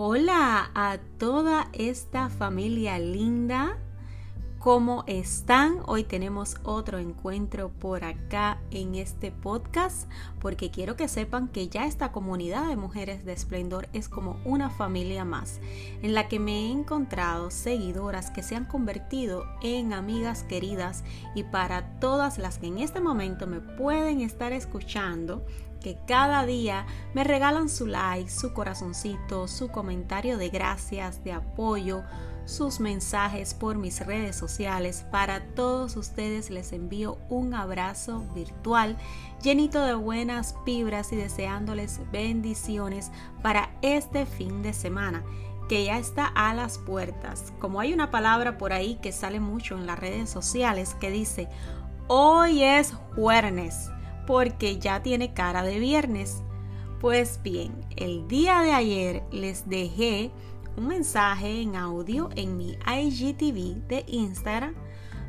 Hola a toda esta familia linda. ¿Cómo están? Hoy tenemos otro encuentro por acá en este podcast porque quiero que sepan que ya esta comunidad de mujeres de esplendor es como una familia más en la que me he encontrado seguidoras que se han convertido en amigas queridas y para todas las que en este momento me pueden estar escuchando que cada día me regalan su like, su corazoncito, su comentario de gracias, de apoyo, sus mensajes por mis redes sociales. Para todos ustedes les envío un abrazo virtual llenito de buenas vibras y deseándoles bendiciones para este fin de semana que ya está a las puertas. Como hay una palabra por ahí que sale mucho en las redes sociales que dice, hoy es jueves porque ya tiene cara de viernes. Pues bien, el día de ayer les dejé un mensaje en audio en mi IGTV de Instagram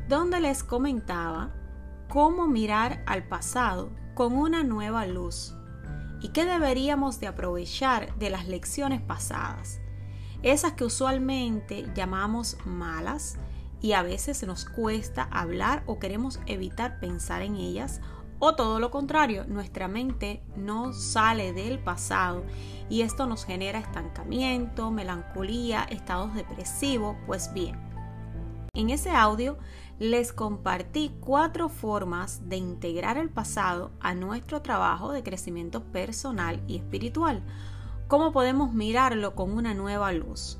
donde les comentaba cómo mirar al pasado con una nueva luz y qué deberíamos de aprovechar de las lecciones pasadas, esas que usualmente llamamos malas y a veces nos cuesta hablar o queremos evitar pensar en ellas o todo lo contrario, nuestra mente no sale del pasado y esto nos genera estancamiento, melancolía, estados depresivos. Pues bien, en ese audio les compartí cuatro formas de integrar el pasado a nuestro trabajo de crecimiento personal y espiritual. ¿Cómo podemos mirarlo con una nueva luz?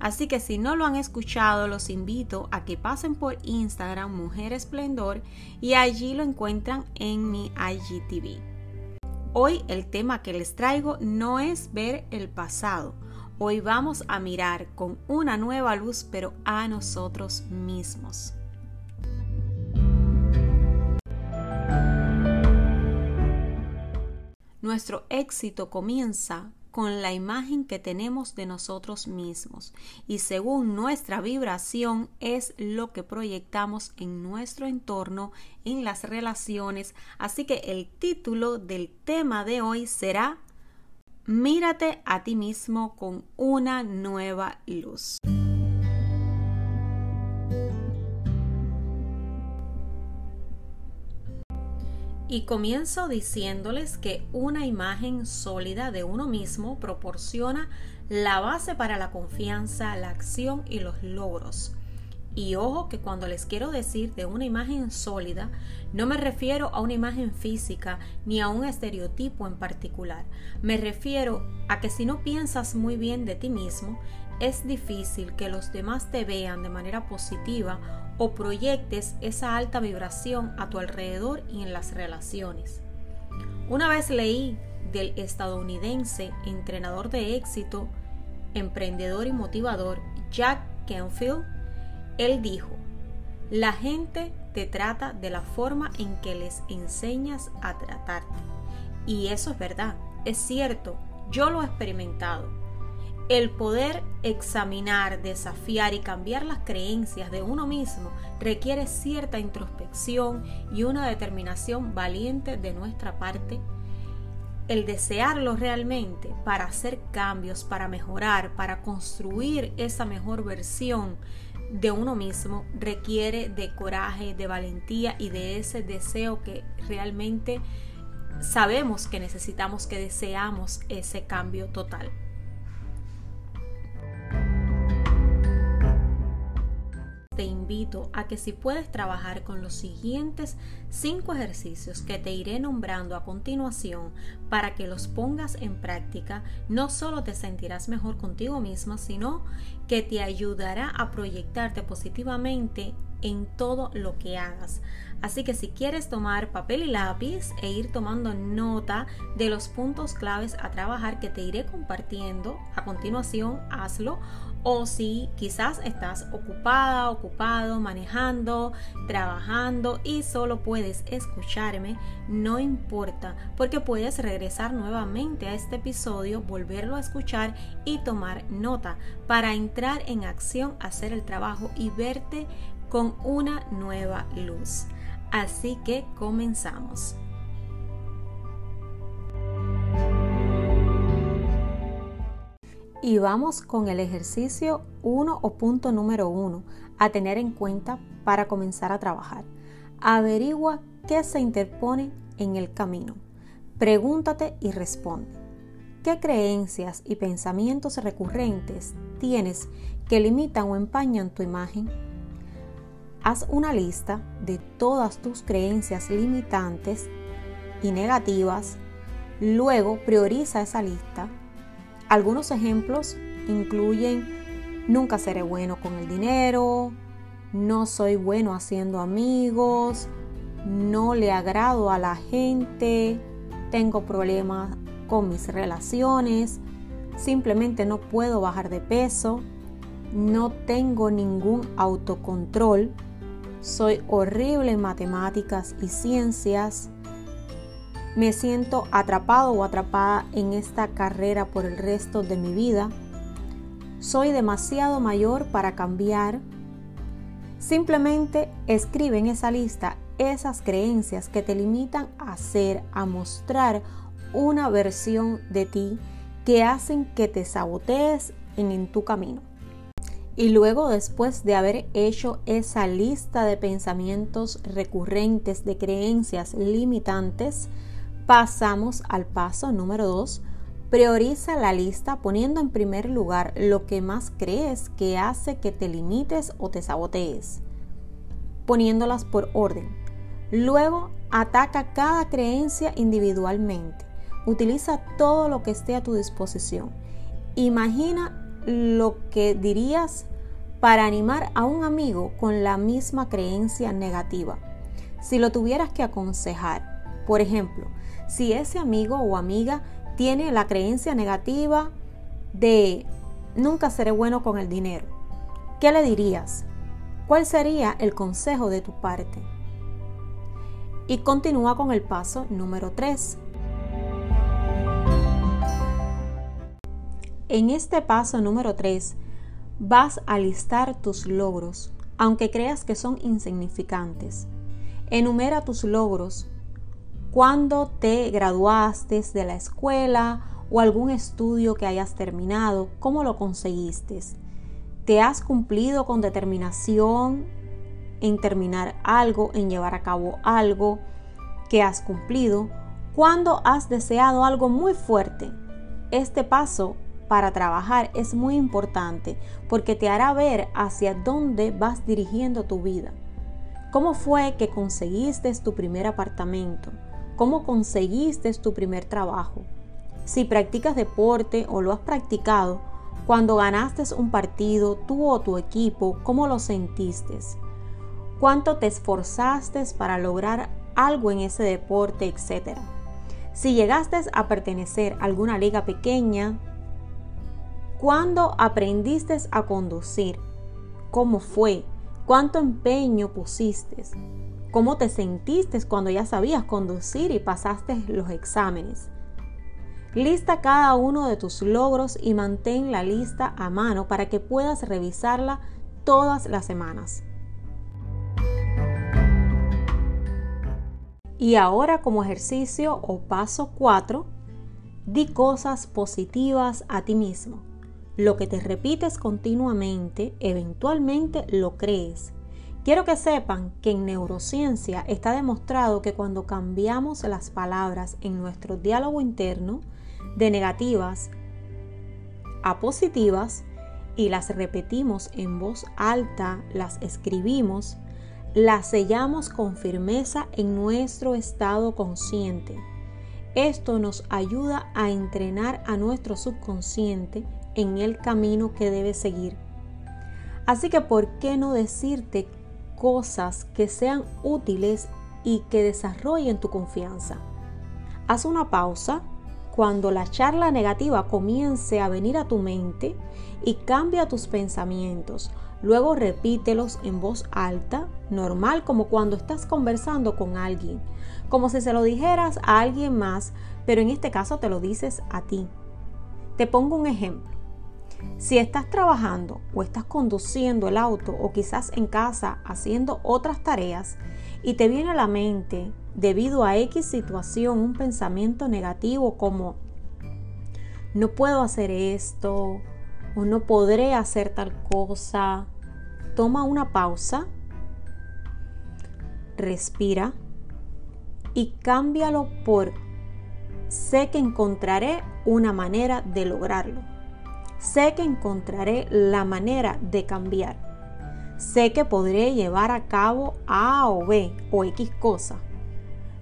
Así que si no lo han escuchado, los invito a que pasen por Instagram Mujer Esplendor y allí lo encuentran en mi IGTV. Hoy el tema que les traigo no es ver el pasado. Hoy vamos a mirar con una nueva luz, pero a nosotros mismos. Nuestro éxito comienza con la imagen que tenemos de nosotros mismos y según nuestra vibración es lo que proyectamos en nuestro entorno, en las relaciones. Así que el título del tema de hoy será Mírate a ti mismo con una nueva luz. Y comienzo diciéndoles que una imagen sólida de uno mismo proporciona la base para la confianza, la acción y los logros. Y ojo que cuando les quiero decir de una imagen sólida, no me refiero a una imagen física ni a un estereotipo en particular. Me refiero a que si no piensas muy bien de ti mismo, es difícil que los demás te vean de manera positiva o proyectes esa alta vibración a tu alrededor y en las relaciones. Una vez leí del estadounidense entrenador de éxito, emprendedor y motivador Jack Canfield, él dijo, la gente te trata de la forma en que les enseñas a tratarte. Y eso es verdad, es cierto, yo lo he experimentado. El poder examinar, desafiar y cambiar las creencias de uno mismo requiere cierta introspección y una determinación valiente de nuestra parte. El desearlo realmente para hacer cambios, para mejorar, para construir esa mejor versión de uno mismo requiere de coraje, de valentía y de ese deseo que realmente sabemos que necesitamos, que deseamos ese cambio total. Te invito a que si puedes trabajar con los siguientes cinco ejercicios que te iré nombrando a continuación para que los pongas en práctica, no solo te sentirás mejor contigo misma, sino que te ayudará a proyectarte positivamente en todo lo que hagas. Así que si quieres tomar papel y lápiz e ir tomando nota de los puntos claves a trabajar que te iré compartiendo a continuación, hazlo. O si quizás estás ocupada, ocupado, manejando, trabajando y solo puedes escucharme, no importa, porque puedes regresar nuevamente a este episodio, volverlo a escuchar y tomar nota para entrar en acción, hacer el trabajo y verte con una nueva luz. Así que comenzamos. Y vamos con el ejercicio 1 o punto número 1 a tener en cuenta para comenzar a trabajar. Averigua qué se interpone en el camino. Pregúntate y responde. ¿Qué creencias y pensamientos recurrentes tienes que limitan o empañan tu imagen? Haz una lista de todas tus creencias limitantes y negativas. Luego prioriza esa lista algunos ejemplos incluyen nunca seré bueno con el dinero, no soy bueno haciendo amigos, no le agrado a la gente, tengo problemas con mis relaciones, simplemente no puedo bajar de peso, no tengo ningún autocontrol, soy horrible en matemáticas y ciencias, me siento atrapado o atrapada en esta carrera por el resto de mi vida. Soy demasiado mayor para cambiar. Simplemente escribe en esa lista esas creencias que te limitan a ser, a mostrar una versión de ti que hacen que te sabotees en, en tu camino. Y luego después de haber hecho esa lista de pensamientos recurrentes, de creencias limitantes, Pasamos al paso número 2. Prioriza la lista poniendo en primer lugar lo que más crees que hace que te limites o te sabotees, poniéndolas por orden. Luego, ataca cada creencia individualmente. Utiliza todo lo que esté a tu disposición. Imagina lo que dirías para animar a un amigo con la misma creencia negativa. Si lo tuvieras que aconsejar, por ejemplo, si ese amigo o amiga tiene la creencia negativa de nunca seré bueno con el dinero, ¿qué le dirías? ¿Cuál sería el consejo de tu parte? Y continúa con el paso número 3. En este paso número 3 vas a listar tus logros, aunque creas que son insignificantes. Enumera tus logros cuando te graduaste de la escuela o algún estudio que hayas terminado, cómo lo conseguiste. ¿Te has cumplido con determinación en terminar algo, en llevar a cabo algo que has cumplido? Cuando has deseado algo muy fuerte? Este paso para trabajar es muy importante porque te hará ver hacia dónde vas dirigiendo tu vida. ¿Cómo fue que conseguiste tu primer apartamento? cómo conseguiste tu primer trabajo. Si practicas deporte o lo has practicado, cuando ganaste un partido, tú o tu equipo, ¿cómo lo sentiste? ¿Cuánto te esforzaste para lograr algo en ese deporte, etcétera? Si llegaste a pertenecer a alguna liga pequeña, ¿cuándo aprendiste a conducir? ¿Cómo fue? ¿Cuánto empeño pusiste? cómo te sentiste cuando ya sabías conducir y pasaste los exámenes. Lista cada uno de tus logros y mantén la lista a mano para que puedas revisarla todas las semanas. Y ahora como ejercicio o paso 4, di cosas positivas a ti mismo. Lo que te repites continuamente, eventualmente lo crees Quiero que sepan que en neurociencia está demostrado que cuando cambiamos las palabras en nuestro diálogo interno de negativas a positivas y las repetimos en voz alta, las escribimos, las sellamos con firmeza en nuestro estado consciente. Esto nos ayuda a entrenar a nuestro subconsciente en el camino que debe seguir. Así que, ¿por qué no decirte cosas que sean útiles y que desarrollen tu confianza. Haz una pausa cuando la charla negativa comience a venir a tu mente y cambia tus pensamientos. Luego repítelos en voz alta, normal como cuando estás conversando con alguien, como si se lo dijeras a alguien más, pero en este caso te lo dices a ti. Te pongo un ejemplo. Si estás trabajando o estás conduciendo el auto o quizás en casa haciendo otras tareas y te viene a la mente debido a X situación un pensamiento negativo como no puedo hacer esto, o no podré hacer tal cosa. Toma una pausa, respira y cámbialo por sé que encontraré una manera de lograrlo. Sé que encontraré la manera de cambiar. Sé que podré llevar a cabo A o B o X cosa.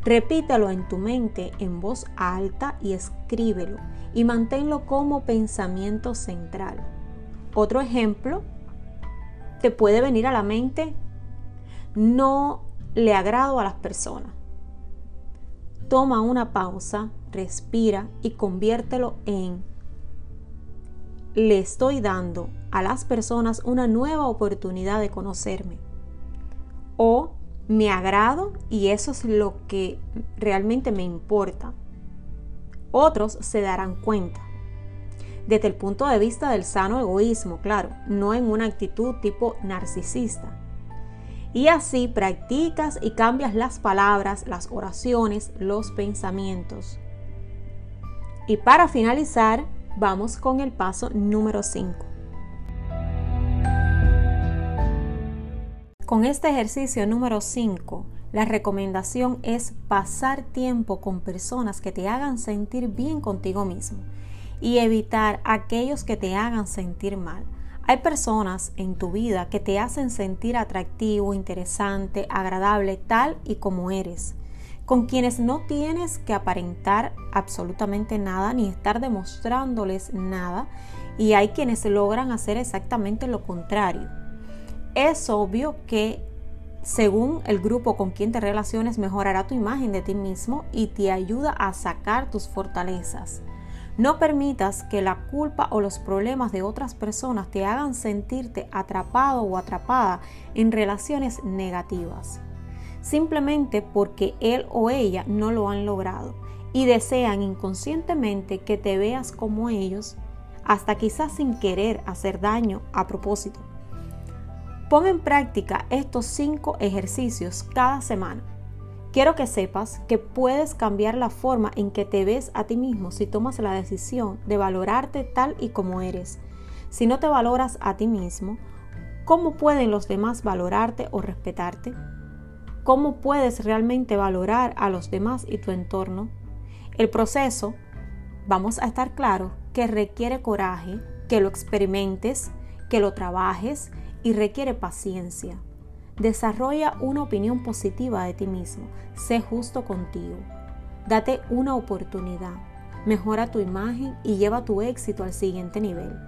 Repítelo en tu mente en voz alta y escríbelo y manténlo como pensamiento central. Otro ejemplo te puede venir a la mente, no le agrado a las personas. Toma una pausa, respira y conviértelo en le estoy dando a las personas una nueva oportunidad de conocerme. O me agrado y eso es lo que realmente me importa. Otros se darán cuenta. Desde el punto de vista del sano egoísmo, claro, no en una actitud tipo narcisista. Y así practicas y cambias las palabras, las oraciones, los pensamientos. Y para finalizar, vamos con el paso número 5. Con este ejercicio número 5, la recomendación es pasar tiempo con personas que te hagan sentir bien contigo mismo y evitar aquellos que te hagan sentir mal. Hay personas en tu vida que te hacen sentir atractivo, interesante, agradable, tal y como eres con quienes no tienes que aparentar absolutamente nada ni estar demostrándoles nada y hay quienes logran hacer exactamente lo contrario. Es obvio que según el grupo con quien te relaciones mejorará tu imagen de ti mismo y te ayuda a sacar tus fortalezas. No permitas que la culpa o los problemas de otras personas te hagan sentirte atrapado o atrapada en relaciones negativas simplemente porque él o ella no lo han logrado y desean inconscientemente que te veas como ellos, hasta quizás sin querer hacer daño a propósito. Pon en práctica estos cinco ejercicios cada semana. Quiero que sepas que puedes cambiar la forma en que te ves a ti mismo si tomas la decisión de valorarte tal y como eres. Si no te valoras a ti mismo, ¿cómo pueden los demás valorarte o respetarte? Cómo puedes realmente valorar a los demás y tu entorno. El proceso, vamos a estar claros, que requiere coraje, que lo experimentes, que lo trabajes y requiere paciencia. Desarrolla una opinión positiva de ti mismo. Sé justo contigo. Date una oportunidad. Mejora tu imagen y lleva tu éxito al siguiente nivel.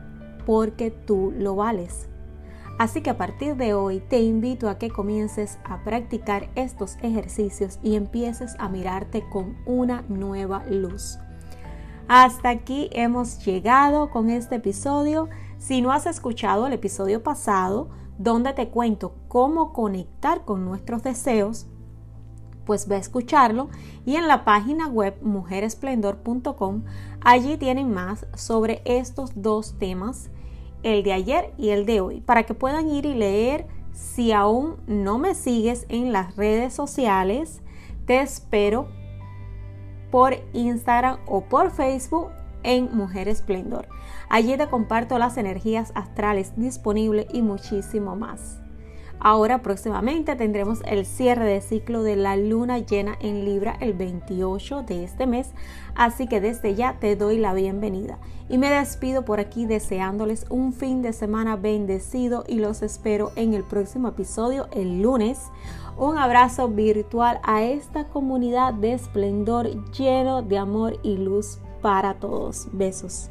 Porque tú lo vales. Así que a partir de hoy te invito a que comiences a practicar estos ejercicios y empieces a mirarte con una nueva luz. Hasta aquí hemos llegado con este episodio. Si no has escuchado el episodio pasado, donde te cuento cómo conectar con nuestros deseos, pues ve a escucharlo y en la página web mujeresplendor.com allí tienen más sobre estos dos temas el de ayer y el de hoy, para que puedan ir y leer. Si aún no me sigues en las redes sociales, te espero por Instagram o por Facebook en Mujer Esplendor. Allí te comparto las energías astrales disponibles y muchísimo más. Ahora próximamente tendremos el cierre de ciclo de la luna llena en Libra el 28 de este mes, así que desde ya te doy la bienvenida y me despido por aquí deseándoles un fin de semana bendecido y los espero en el próximo episodio el lunes. Un abrazo virtual a esta comunidad de esplendor lleno de amor y luz para todos. Besos.